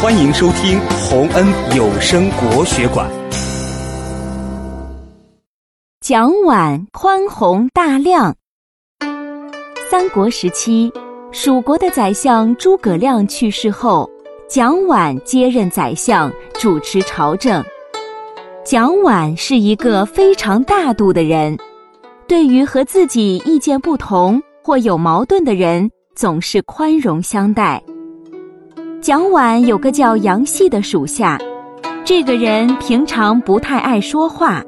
欢迎收听洪恩有声国学馆。蒋琬宽宏大量。三国时期，蜀国的宰相诸葛亮去世后，蒋琬接任宰相，主持朝政。蒋琬是一个非常大度的人，对于和自己意见不同或有矛盾的人，总是宽容相待。蒋琬有个叫杨戏的属下，这个人平常不太爱说话。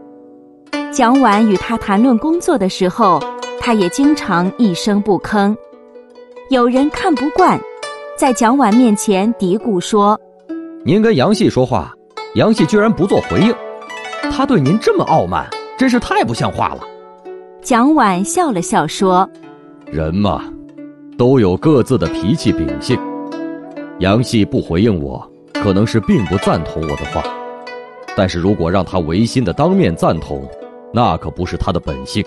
蒋琬与他谈论工作的时候，他也经常一声不吭。有人看不惯，在蒋琬面前嘀咕说：“您跟杨戏说话，杨戏居然不做回应，他对您这么傲慢，真是太不像话了。”蒋琬笑了笑说：“人嘛，都有各自的脾气秉性。”杨戏不回应我，可能是并不赞同我的话，但是如果让他违心的当面赞同，那可不是他的本性。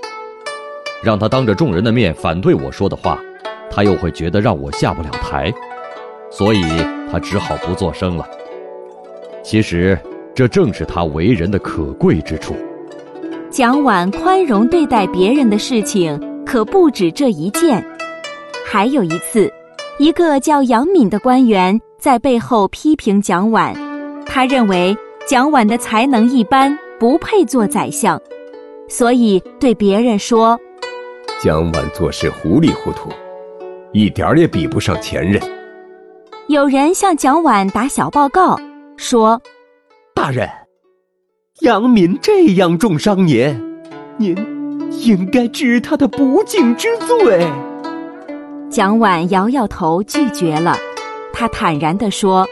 让他当着众人的面反对我说的话，他又会觉得让我下不了台，所以他只好不作声了。其实，这正是他为人的可贵之处。蒋琬宽容对待别人的事情可不止这一件，还有一次。一个叫杨敏的官员在背后批评蒋琬，他认为蒋琬的才能一般，不配做宰相，所以对别人说：“蒋琬做事糊里糊涂，一点儿也比不上前任。”有人向蒋琬打小报告，说：“大人，杨敏这样重伤您，您应该治他的不敬之罪。”蒋琬摇摇头拒绝了，他坦然地说：“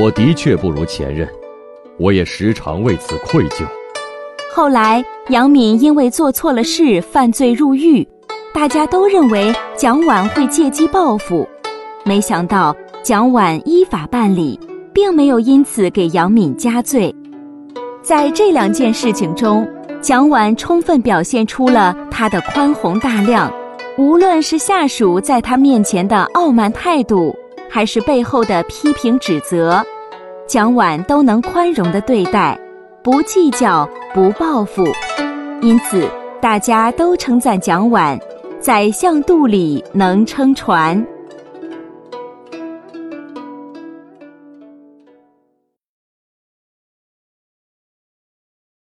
我的确不如前任，我也时常为此愧疚。”后来杨敏因为做错了事犯罪入狱，大家都认为蒋琬会借机报复，没想到蒋琬依法办理，并没有因此给杨敏加罪。在这两件事情中，蒋琬充分表现出了他的宽宏大量。无论是下属在他面前的傲慢态度，还是背后的批评指责，蒋琬都能宽容的对待，不计较，不报复。因此，大家都称赞蒋琬，宰相肚里能撑船。